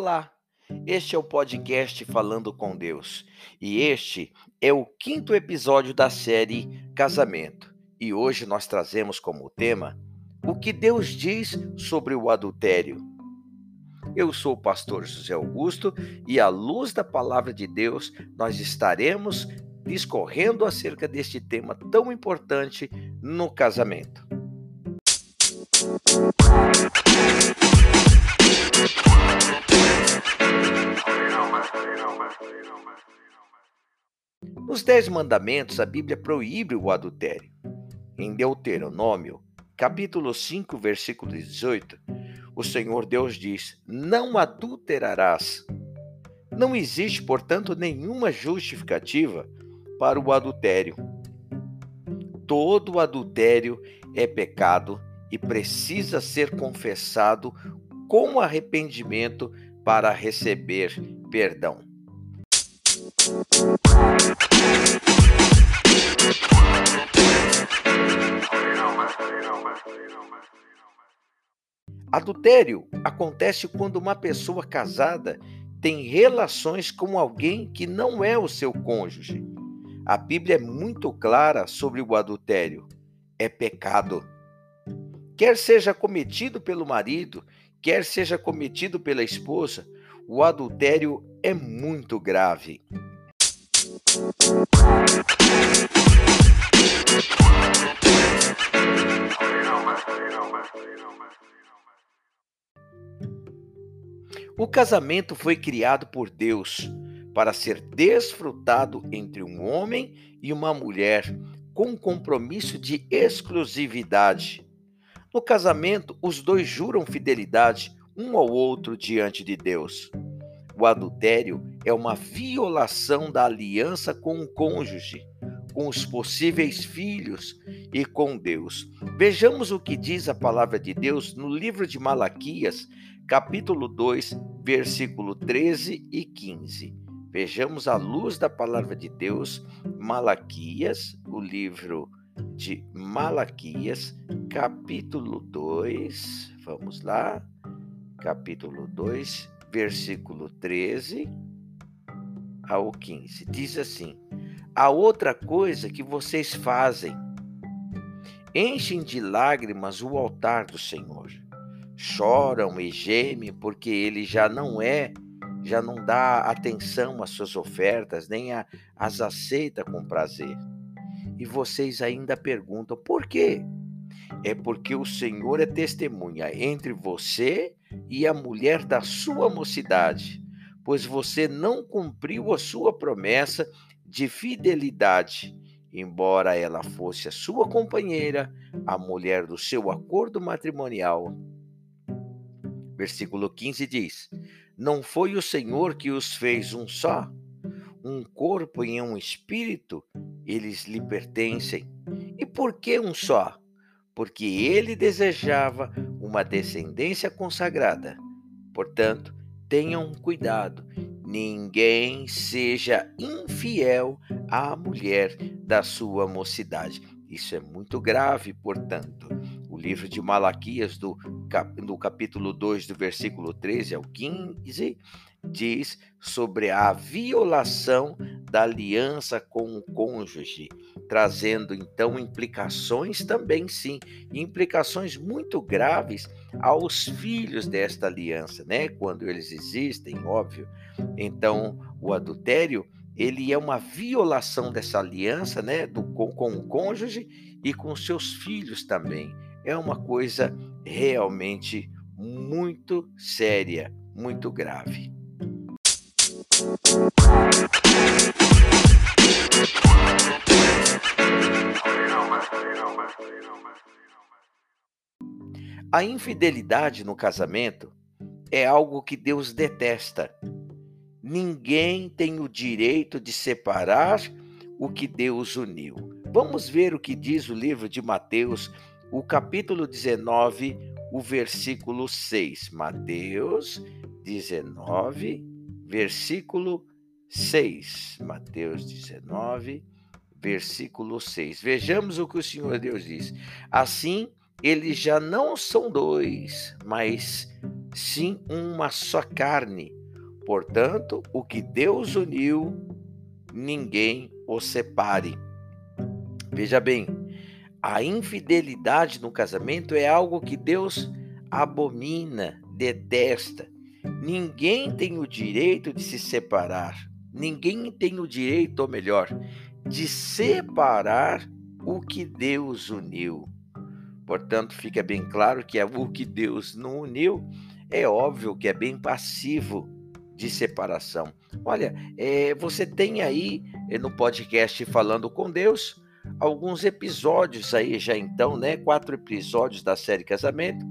Olá, este é o podcast Falando com Deus e este é o quinto episódio da série Casamento. E hoje nós trazemos como tema o que Deus diz sobre o adultério. Eu sou o pastor José Augusto e, à luz da palavra de Deus, nós estaremos discorrendo acerca deste tema tão importante no casamento. Nos Dez Mandamentos, a Bíblia proíbe o adultério. Em Deuteronômio, capítulo 5, versículo 18, o Senhor Deus diz: Não adulterarás. Não existe, portanto, nenhuma justificativa para o adultério. Todo adultério é pecado e precisa ser confessado com arrependimento para receber perdão. Adultério acontece quando uma pessoa casada tem relações com alguém que não é o seu cônjuge. A Bíblia é muito clara sobre o adultério. É pecado. Quer seja cometido pelo marido, quer seja cometido pela esposa, o adultério é muito grave. O casamento foi criado por Deus para ser desfrutado entre um homem e uma mulher com compromisso de exclusividade. No casamento, os dois juram fidelidade um ao outro diante de Deus. O adultério é uma violação da aliança com o cônjuge, com os possíveis filhos e com Deus. Vejamos o que diz a palavra de Deus no livro de Malaquias, capítulo 2, versículo 13 e 15. Vejamos à luz da palavra de Deus, Malaquias, o livro de Malaquias, capítulo 2. Vamos lá. Capítulo 2, versículo 13 ao 15. Diz assim: A outra coisa que vocês fazem, enchem de lágrimas o altar do Senhor. Choram e gemem porque ele já não é, já não dá atenção às suas ofertas, nem a, as aceita com prazer. E vocês ainda perguntam por quê? É porque o Senhor é testemunha entre você e a mulher da sua mocidade, pois você não cumpriu a sua promessa de fidelidade, embora ela fosse a sua companheira, a mulher do seu acordo matrimonial. Versículo 15 diz: Não foi o Senhor que os fez um só? um corpo e um espírito, eles lhe pertencem. E por que um só? Porque ele desejava uma descendência consagrada. Portanto, tenham cuidado, ninguém seja infiel à mulher da sua mocidade. Isso é muito grave, portanto. O livro de Malaquias, do, no capítulo 2, do versículo 13 ao 15, diz sobre a violação da aliança com o cônjuge, trazendo então implicações também, sim, implicações muito graves aos filhos desta aliança, né? Quando eles existem, óbvio. Então, o adultério ele é uma violação dessa aliança, né, do, com, com o cônjuge e com seus filhos também. É uma coisa realmente muito séria, muito grave. A infidelidade no casamento é algo que Deus detesta. Ninguém tem o direito de separar o que Deus uniu. Vamos ver o que diz o livro de Mateus, o capítulo 19, o versículo 6. Mateus 19, versículo 6. Mateus 19, versículo 6. Vejamos o que o Senhor Deus diz. Assim, eles já não são dois, mas sim uma só carne. Portanto, o que Deus uniu, ninguém o separe. Veja bem, a infidelidade no casamento é algo que Deus abomina, detesta. Ninguém tem o direito de se separar. Ninguém tem o direito, ou melhor, de separar o que Deus uniu. Portanto, fica bem claro que o que Deus não uniu é óbvio que é bem passivo de separação. Olha, é, você tem aí é, no podcast Falando com Deus alguns episódios aí já então, né? Quatro episódios da série Casamento,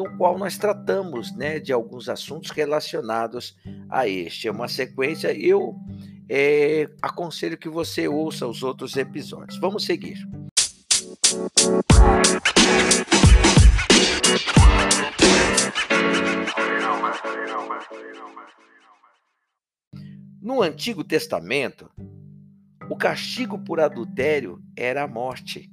no qual nós tratamos, né, de alguns assuntos relacionados a este. É uma sequência. Eu é, aconselho que você ouça os outros episódios. Vamos seguir. No Antigo Testamento, o castigo por adultério era a morte,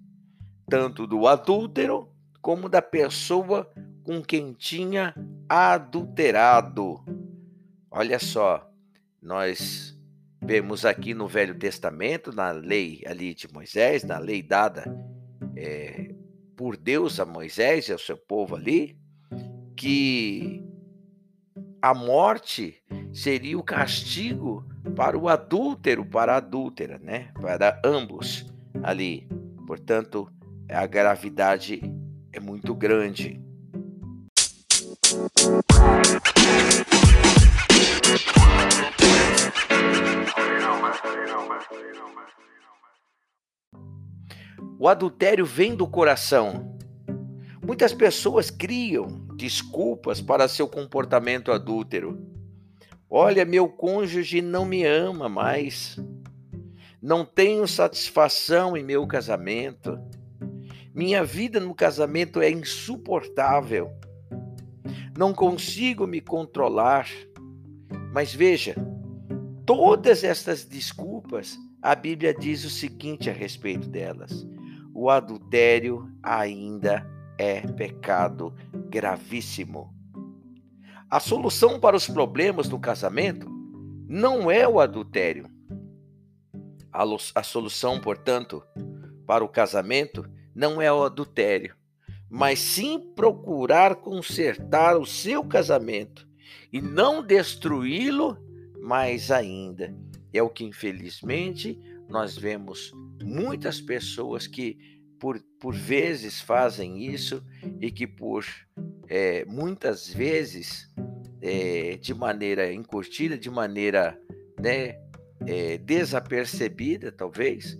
tanto do adúltero como da pessoa com quem tinha adulterado. Olha só, nós vemos aqui no Velho Testamento, na lei ali de Moisés, na lei dada é, por Deus a Moisés e ao seu povo ali, que a morte seria o castigo para o adúltero, para a adúltera, né? Para ambos ali. Portanto, a gravidade é muito grande. O adultério vem do coração. Muitas pessoas criam desculpas para seu comportamento adúltero. Olha, meu cônjuge não me ama mais. Não tenho satisfação em meu casamento. Minha vida no casamento é insuportável. Não consigo me controlar. Mas veja, todas estas desculpas, a Bíblia diz o seguinte a respeito delas: o adultério ainda é pecado gravíssimo. A solução para os problemas do casamento não é o adultério. A, solução, portanto, para o casamento não é o adultério, mas sim procurar consertar o seu casamento e não destruí-lo mais ainda. É o que, infelizmente, nós vemos muitas pessoas que por, por vezes fazem isso e que por é, muitas vezes é, de maneira encurtida, de maneira né, é, desapercebida, talvez,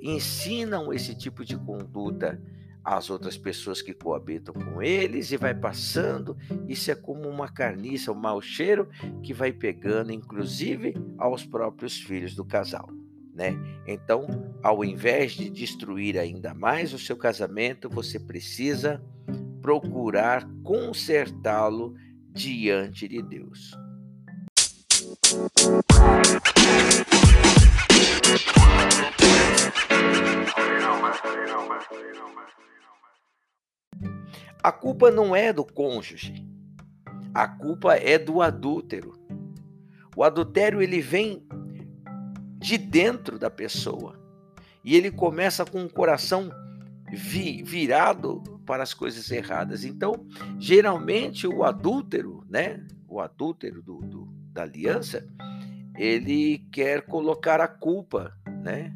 ensinam esse tipo de conduta às outras pessoas que coabitam com eles e vai passando. Isso é como uma carniça, um mau cheiro que vai pegando, inclusive, aos próprios filhos do casal né? Então, ao invés de destruir ainda mais o seu casamento, você precisa procurar consertá-lo diante de Deus. A culpa não é do cônjuge. A culpa é do adúltero. O adultério ele vem de dentro da pessoa. E ele começa com o coração vi, virado para as coisas erradas. Então, geralmente o adúltero, né? O adúltero do, do, da aliança, ele quer colocar a culpa, né?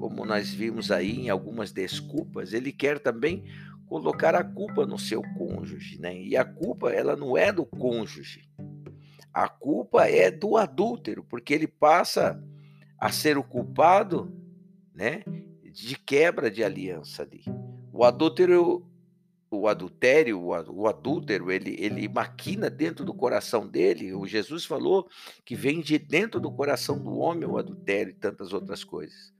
Como nós vimos aí em algumas desculpas, ele quer também colocar a culpa no seu cônjuge, né? E a culpa ela não é do cônjuge. A culpa é do adúltero, porque ele passa a ser o culpado, né, de quebra de aliança ali. O adúltero, o adultério, o adúltero, ele, ele maquina dentro do coração dele. O Jesus falou que vem de dentro do coração do homem o adultério e tantas outras coisas.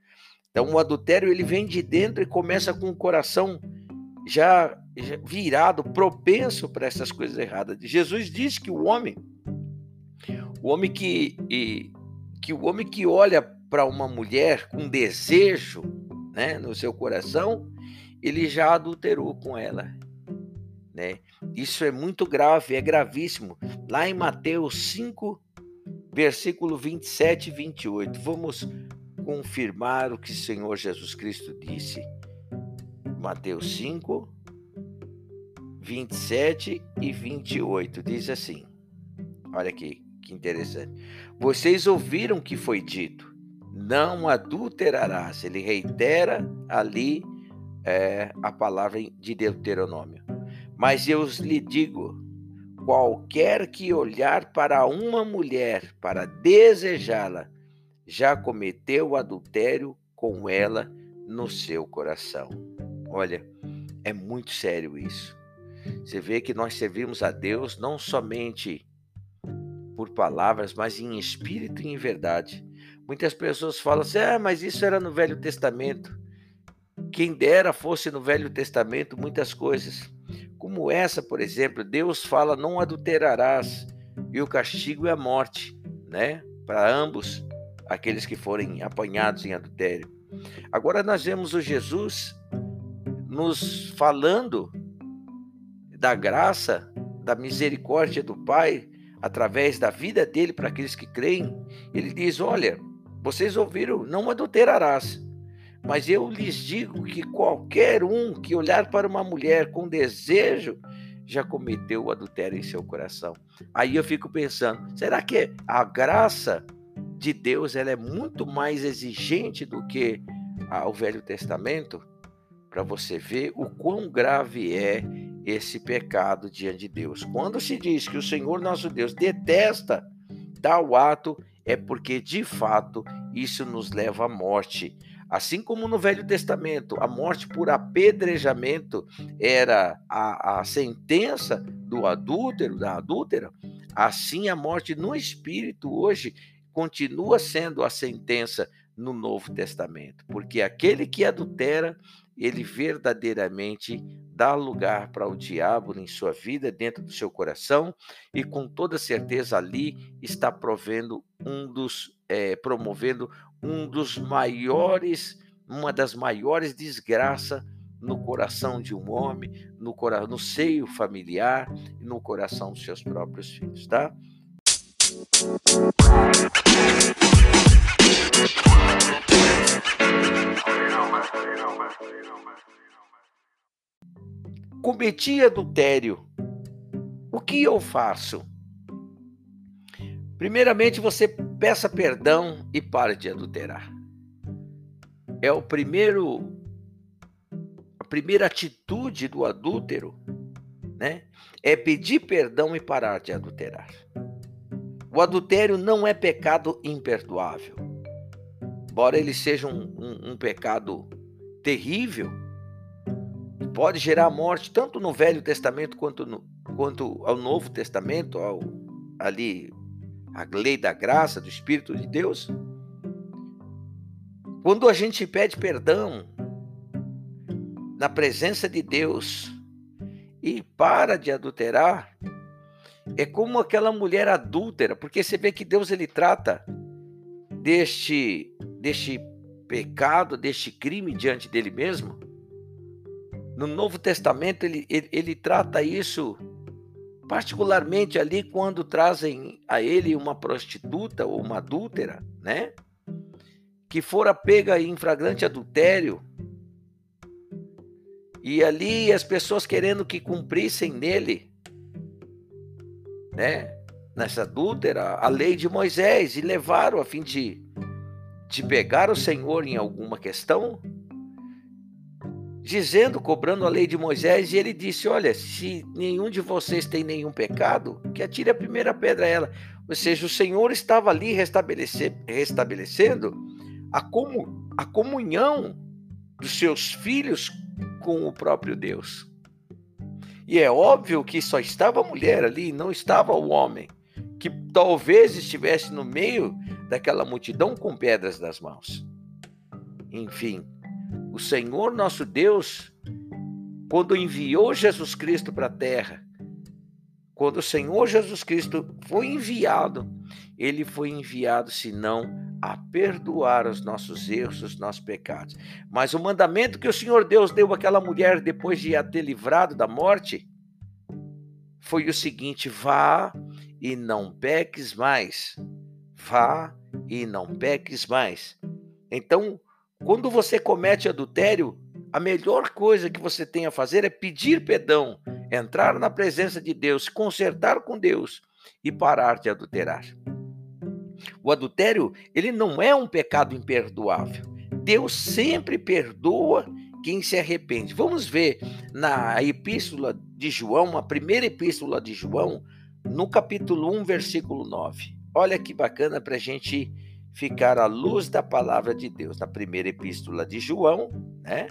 Então, o adultério ele vem de dentro e começa com o coração já, já virado, propenso para essas coisas erradas. Jesus diz que o homem, o homem que e, que o homem que olha para uma mulher com desejo né, no seu coração, ele já adulterou com ela. né? Isso é muito grave, é gravíssimo. Lá em Mateus 5, versículo 27 e 28. Vamos confirmar o que o Senhor Jesus Cristo disse. Mateus 5, 27 e 28 diz assim: Olha aqui, que interessante. Vocês ouviram que foi dito: não adulterarás. Ele reitera ali é, a palavra de Deuteronômio. Mas eu lhe digo: qualquer que olhar para uma mulher para desejá-la, já cometeu adultério com ela no seu coração. Olha, é muito sério isso. Você vê que nós servimos a Deus não somente por palavras, mas em espírito e em verdade. Muitas pessoas falam assim: ah, mas isso era no Velho Testamento. Quem dera fosse no Velho Testamento muitas coisas. Como essa, por exemplo, Deus fala: não adulterarás, e o castigo é a morte, né? Para ambos aqueles que forem apanhados em adultério. Agora nós vemos o Jesus nos falando da graça, da misericórdia do Pai, através da vida dele para aqueles que creem. Ele diz: Olha, vocês ouviram, não adulterarás. Mas eu lhes digo que qualquer um que olhar para uma mulher com desejo já cometeu o adultério em seu coração. Aí eu fico pensando, será que a graça de Deus ela é muito mais exigente do que o Velho Testamento? Para você ver o quão grave é esse pecado diante de Deus. Quando se diz que o Senhor nosso Deus detesta tal ato, é porque de fato isso nos leva à morte. Assim como no Velho Testamento, a morte por apedrejamento era a, a sentença do adúltero, da adúltera, assim a morte no espírito hoje continua sendo a sentença no Novo Testamento, porque aquele que adultera, ele verdadeiramente dá lugar para o diabo em sua vida, dentro do seu coração, e com toda certeza ali está provendo um dos, é, promovendo um dos maiores, uma das maiores desgraças no coração de um homem, no, no seio familiar e no coração dos seus próprios filhos, tá? cometi adultério, o que eu faço? Primeiramente, você peça perdão e pare de adulterar. É o primeiro a primeira atitude do adúltero, né? É pedir perdão e parar de adulterar. O adultério não é pecado imperdoável. Embora ele seja um, um, um pecado terrível, pode gerar morte tanto no Velho Testamento quanto, no, quanto ao Novo Testamento, ao, ali a lei da graça, do Espírito de Deus. Quando a gente pede perdão na presença de Deus e para de adulterar, é como aquela mulher adúltera, porque você vê que Deus ele trata deste deste pecado, deste crime diante dele mesmo, no Novo Testamento, ele, ele, ele trata isso particularmente ali quando trazem a ele uma prostituta ou uma adúltera, né? Que fora pega em flagrante adultério. E ali as pessoas querendo que cumprissem nele, né? Nessa adúltera, a lei de Moisés e levaram a fim de, de pegar o Senhor em alguma questão, dizendo, cobrando a lei de Moisés, e ele disse: Olha, se nenhum de vocês tem nenhum pecado, que atire a primeira pedra a ela. Ou seja, o Senhor estava ali restabelecendo a, comu a comunhão dos seus filhos com o próprio Deus. E é óbvio que só estava a mulher ali, não estava o homem, que talvez estivesse no meio daquela multidão com pedras nas mãos. Enfim, o Senhor nosso Deus, quando enviou Jesus Cristo para a terra, quando o Senhor Jesus Cristo foi enviado, ele foi enviado senão a perdoar os nossos erros, os nossos pecados. Mas o mandamento que o Senhor Deus deu àquela mulher depois de a ter livrado da morte, foi o seguinte: vá e não peques mais. Vá e não peques mais. Então, quando você comete adultério, a melhor coisa que você tem a fazer é pedir perdão, entrar na presença de Deus, consertar com Deus e parar de adulterar. O adultério, ele não é um pecado imperdoável. Deus sempre perdoa quem se arrepende. Vamos ver na epístola de João, a primeira epístola de João, no capítulo 1, versículo 9. Olha que bacana para a gente ficar à luz da palavra de Deus. Na primeira epístola de João, né?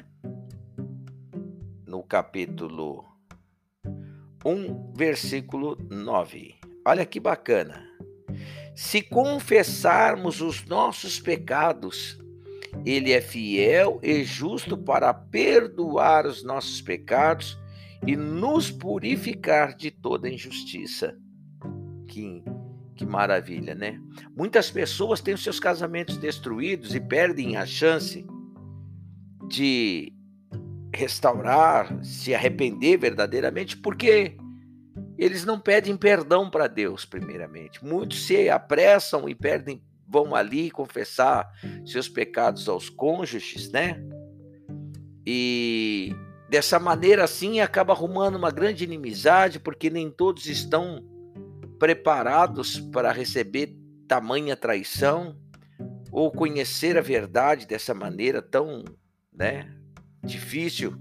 No capítulo 1, versículo 9. Olha que bacana. Se confessarmos os nossos pecados, ele é fiel e justo para perdoar os nossos pecados e nos purificar de toda injustiça. Que, que maravilha, né? Muitas pessoas têm os seus casamentos destruídos e perdem a chance de restaurar, se arrepender verdadeiramente, porque eles não pedem perdão para Deus, primeiramente. Muitos se apressam e perdem vão ali confessar seus pecados aos cônjuges, né? E dessa maneira assim acaba arrumando uma grande inimizade, porque nem todos estão preparados para receber tamanha traição ou conhecer a verdade dessa maneira tão, né, difícil.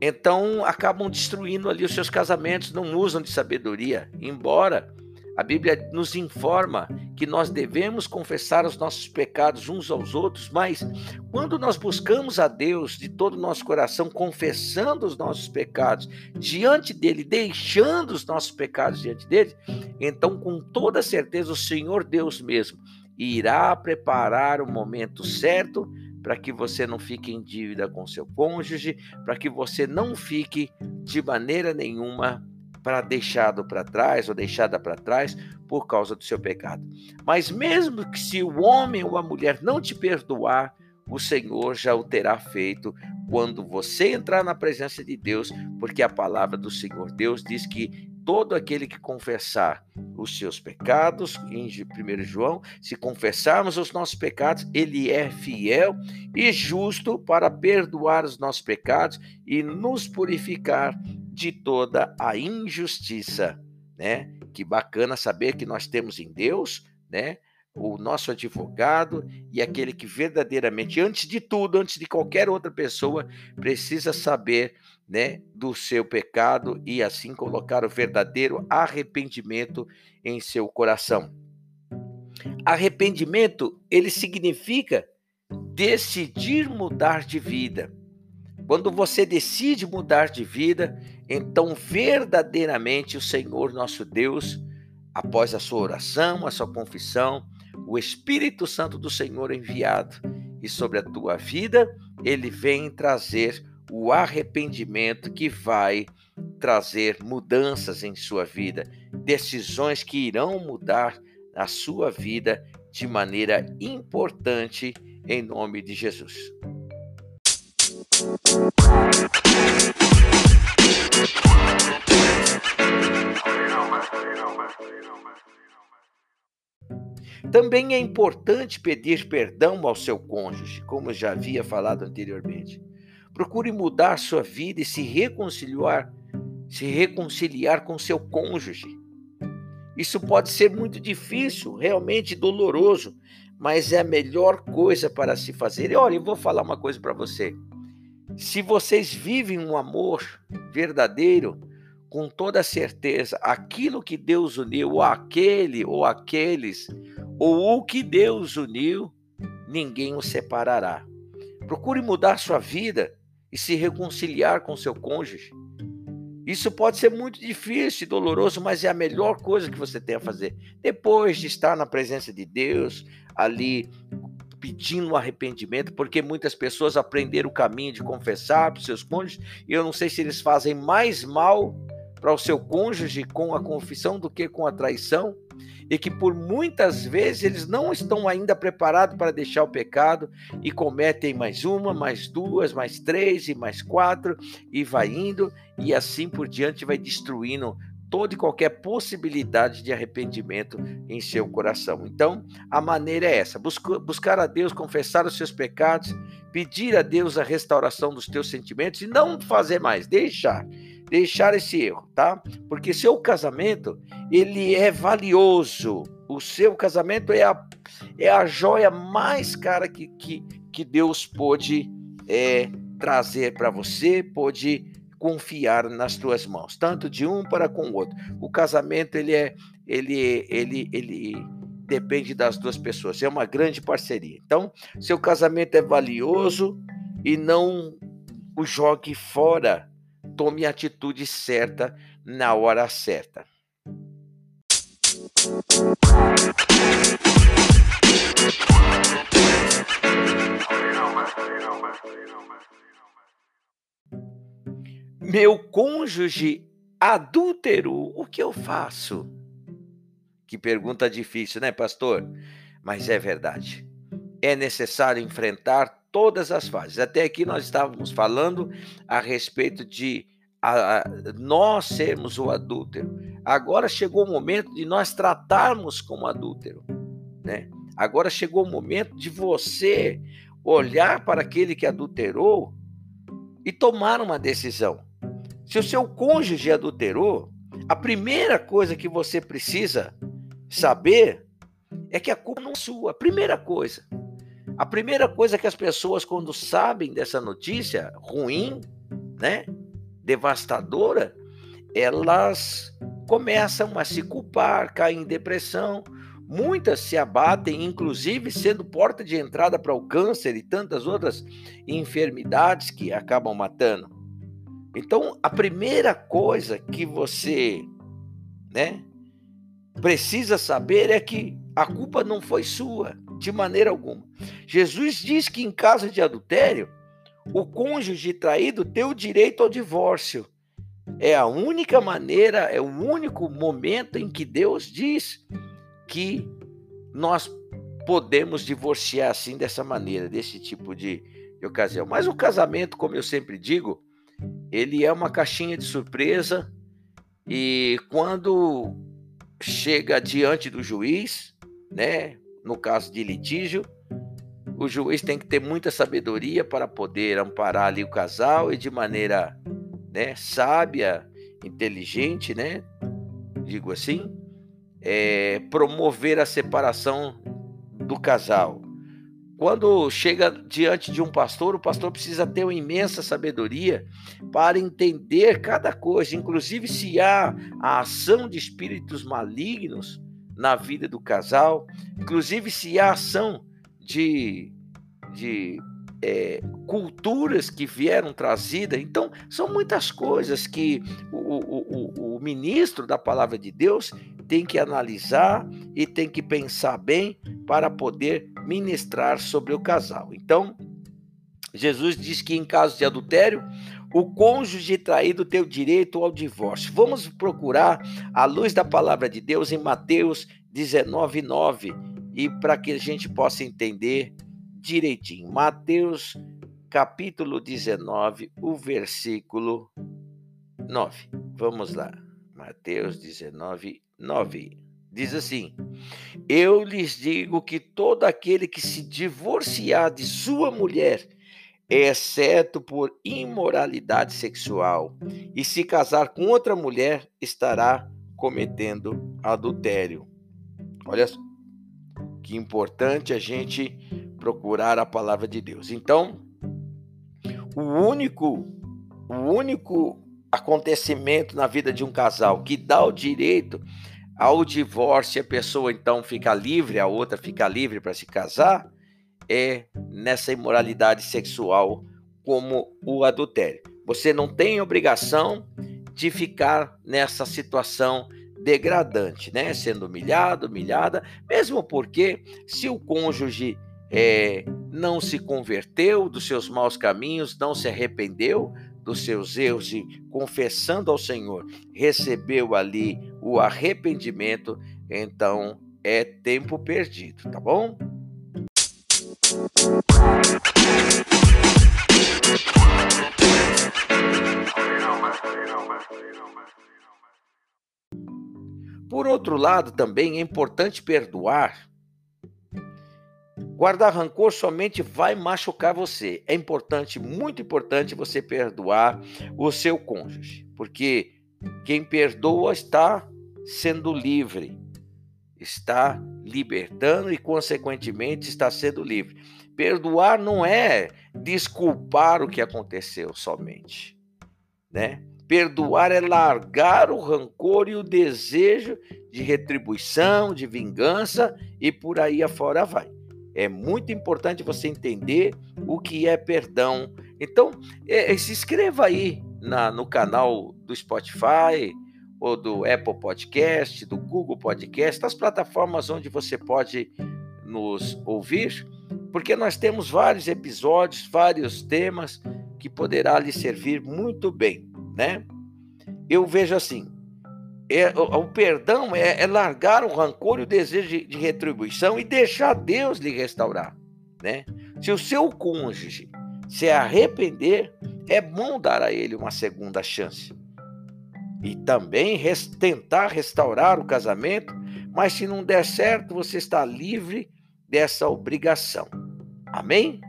Então acabam destruindo ali os seus casamentos, não usam de sabedoria, embora a Bíblia nos informa que nós devemos confessar os nossos pecados uns aos outros, mas quando nós buscamos a Deus de todo o nosso coração, confessando os nossos pecados diante dele, deixando os nossos pecados diante dele, então com toda certeza o Senhor Deus mesmo irá preparar o momento certo para que você não fique em dívida com seu cônjuge, para que você não fique de maneira nenhuma para deixado para trás ou deixada para trás por causa do seu pecado. Mas mesmo que se o homem ou a mulher não te perdoar, o Senhor já o terá feito quando você entrar na presença de Deus, porque a palavra do Senhor Deus diz que todo aquele que confessar os seus pecados, em 1 João, se confessarmos os nossos pecados, ele é fiel e justo para perdoar os nossos pecados e nos purificar de toda a injustiça, né? Que bacana saber que nós temos em Deus, né? O nosso advogado e aquele que verdadeiramente, antes de tudo, antes de qualquer outra pessoa, precisa saber, né, do seu pecado e assim colocar o verdadeiro arrependimento em seu coração. Arrependimento, ele significa decidir mudar de vida. Quando você decide mudar de vida, então verdadeiramente o Senhor nosso Deus, após a sua oração, a sua confissão, o Espírito Santo do Senhor enviado e sobre a tua vida, ele vem trazer o arrependimento que vai trazer mudanças em sua vida, decisões que irão mudar a sua vida de maneira importante em nome de Jesus. Também é importante pedir perdão ao seu cônjuge, como já havia falado anteriormente. Procure mudar sua vida e se reconciliar, se reconciliar com seu cônjuge. Isso pode ser muito difícil, realmente doloroso, mas é a melhor coisa para se fazer. E olha, eu vou falar uma coisa para você. Se vocês vivem um amor verdadeiro, com toda certeza, aquilo que Deus uniu, ou aquele ou aqueles, ou o que Deus uniu, ninguém o separará. Procure mudar sua vida e se reconciliar com seu cônjuge. Isso pode ser muito difícil e doloroso, mas é a melhor coisa que você tem a fazer. Depois de estar na presença de Deus, ali pedindo arrependimento, porque muitas pessoas aprenderam o caminho de confessar para os seus cônjuges, e eu não sei se eles fazem mais mal para o seu cônjuge com a confissão do que com a traição, e que por muitas vezes eles não estão ainda preparados para deixar o pecado e cometem mais uma, mais duas, mais três e mais quatro, e vai indo, e assim por diante vai destruindo toda e qualquer possibilidade de arrependimento em seu coração. Então, a maneira é essa: buscar a Deus, confessar os seus pecados, pedir a Deus a restauração dos teus sentimentos e não fazer mais, deixar, deixar esse erro, tá? Porque seu casamento, ele é valioso. O seu casamento é a, é a joia mais cara que, que, que Deus pôde é, trazer para você, pôde confiar nas tuas mãos, tanto de um para com o outro. O casamento ele é ele ele ele depende das duas pessoas. É uma grande parceria. Então, seu casamento é valioso e não o jogue fora. Tome a atitude certa na hora certa. Meu cônjuge adúltero, o que eu faço? Que pergunta difícil, né, pastor? Mas é verdade. É necessário enfrentar todas as fases. Até aqui nós estávamos falando a respeito de a, a, nós sermos o adúltero. Agora chegou o momento de nós tratarmos como adúltero, né? Agora chegou o momento de você olhar para aquele que adulterou e tomar uma decisão. Se o seu cônjuge adulterou, a primeira coisa que você precisa saber é que a culpa não é sua. Primeira coisa. A primeira coisa que as pessoas, quando sabem dessa notícia ruim, né, devastadora, elas começam a se culpar, caem em depressão. Muitas se abatem, inclusive sendo porta de entrada para o câncer e tantas outras enfermidades que acabam matando. Então, a primeira coisa que você, né, precisa saber é que a culpa não foi sua, de maneira alguma. Jesus diz que em caso de adultério, o cônjuge traído tem o direito ao divórcio. É a única maneira, é o único momento em que Deus diz que nós podemos divorciar assim dessa maneira, desse tipo de, de ocasião. Mas o casamento, como eu sempre digo, ele é uma caixinha de surpresa e quando chega diante do juiz, né, no caso de litígio, o juiz tem que ter muita sabedoria para poder amparar ali o casal e de maneira, né, sábia, inteligente, né, digo assim, é, promover a separação do casal. Quando chega diante de um pastor, o pastor precisa ter uma imensa sabedoria para entender cada coisa, inclusive se há a ação de espíritos malignos na vida do casal, inclusive se há ação de, de é, culturas que vieram trazidas. Então, são muitas coisas que o, o, o, o ministro da palavra de Deus tem que analisar e tem que pensar bem para poder ministrar sobre o casal. Então, Jesus diz que em caso de adultério, o cônjuge traído tem o direito ao divórcio. Vamos procurar a luz da palavra de Deus em Mateus 19, 9, e para que a gente possa entender direitinho. Mateus capítulo 19, o versículo 9. Vamos lá. Mateus 19, 9. Diz assim: Eu lhes digo que todo aquele que se divorciar de sua mulher, exceto por imoralidade sexual, e se casar com outra mulher, estará cometendo adultério. Olha que importante a gente procurar a palavra de Deus. Então, o único o único acontecimento na vida de um casal que dá o direito ao divórcio, a pessoa então fica livre, a outra fica livre para se casar, é nessa imoralidade sexual como o adultério. Você não tem obrigação de ficar nessa situação degradante, né? Sendo humilhado, humilhada, mesmo porque se o cônjuge é, não se converteu dos seus maus caminhos, não se arrependeu, dos seus erros e confessando ao Senhor, recebeu ali o arrependimento, então é tempo perdido, tá bom? Por outro lado, também é importante perdoar. Guardar rancor somente vai machucar você. É importante, muito importante, você perdoar o seu cônjuge, porque quem perdoa está sendo livre, está libertando e, consequentemente, está sendo livre. Perdoar não é desculpar o que aconteceu somente, né? Perdoar é largar o rancor e o desejo de retribuição, de vingança e por aí afora vai. É muito importante você entender o que é perdão. Então, é, é, se inscreva aí na, no canal do Spotify ou do Apple Podcast, do Google Podcast, das plataformas onde você pode nos ouvir, porque nós temos vários episódios, vários temas que poderá lhe servir muito bem né? Eu vejo assim, é, o, o, perdão é, é, largar o rancor e o desejo de, de, retribuição e deixar Deus lhe restaurar, né? Se o seu cônjuge se arrepender, é bom dar a ele uma segunda chance. E também res, tentar restaurar o casamento, mas se não der certo, você está livre dessa obrigação. Amém?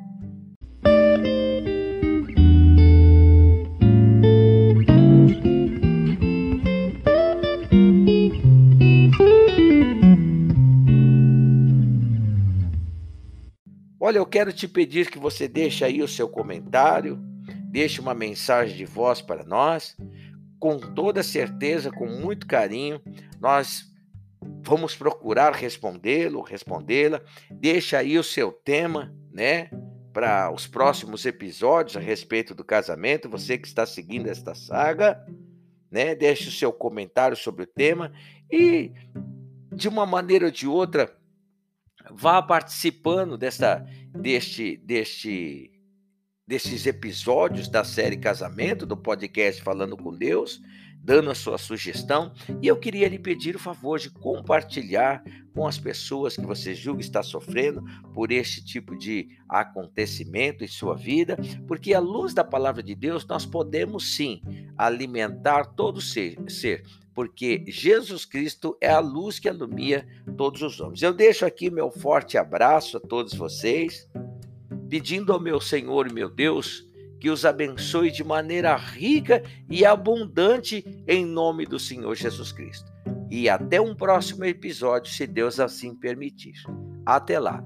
Olha, eu quero te pedir que você deixe aí o seu comentário, deixe uma mensagem de voz para nós. Com toda certeza, com muito carinho, nós vamos procurar respondê-lo, respondê-la. Deixa aí o seu tema, né, para os próximos episódios a respeito do casamento. Você que está seguindo esta saga, né, deixe o seu comentário sobre o tema e de uma maneira ou de outra vá participando desta, deste, deste, desses episódios da série Casamento, do podcast Falando com Deus, dando a sua sugestão. E eu queria lhe pedir o favor de compartilhar com as pessoas que você julga estar sofrendo por este tipo de acontecimento em sua vida, porque à luz da palavra de Deus nós podemos sim alimentar todo ser, ser porque Jesus Cristo é a luz que alumia todos os homens. Eu deixo aqui meu forte abraço a todos vocês, pedindo ao meu Senhor e meu Deus que os abençoe de maneira rica e abundante em nome do Senhor Jesus Cristo. E até um próximo episódio, se Deus assim permitir. Até lá.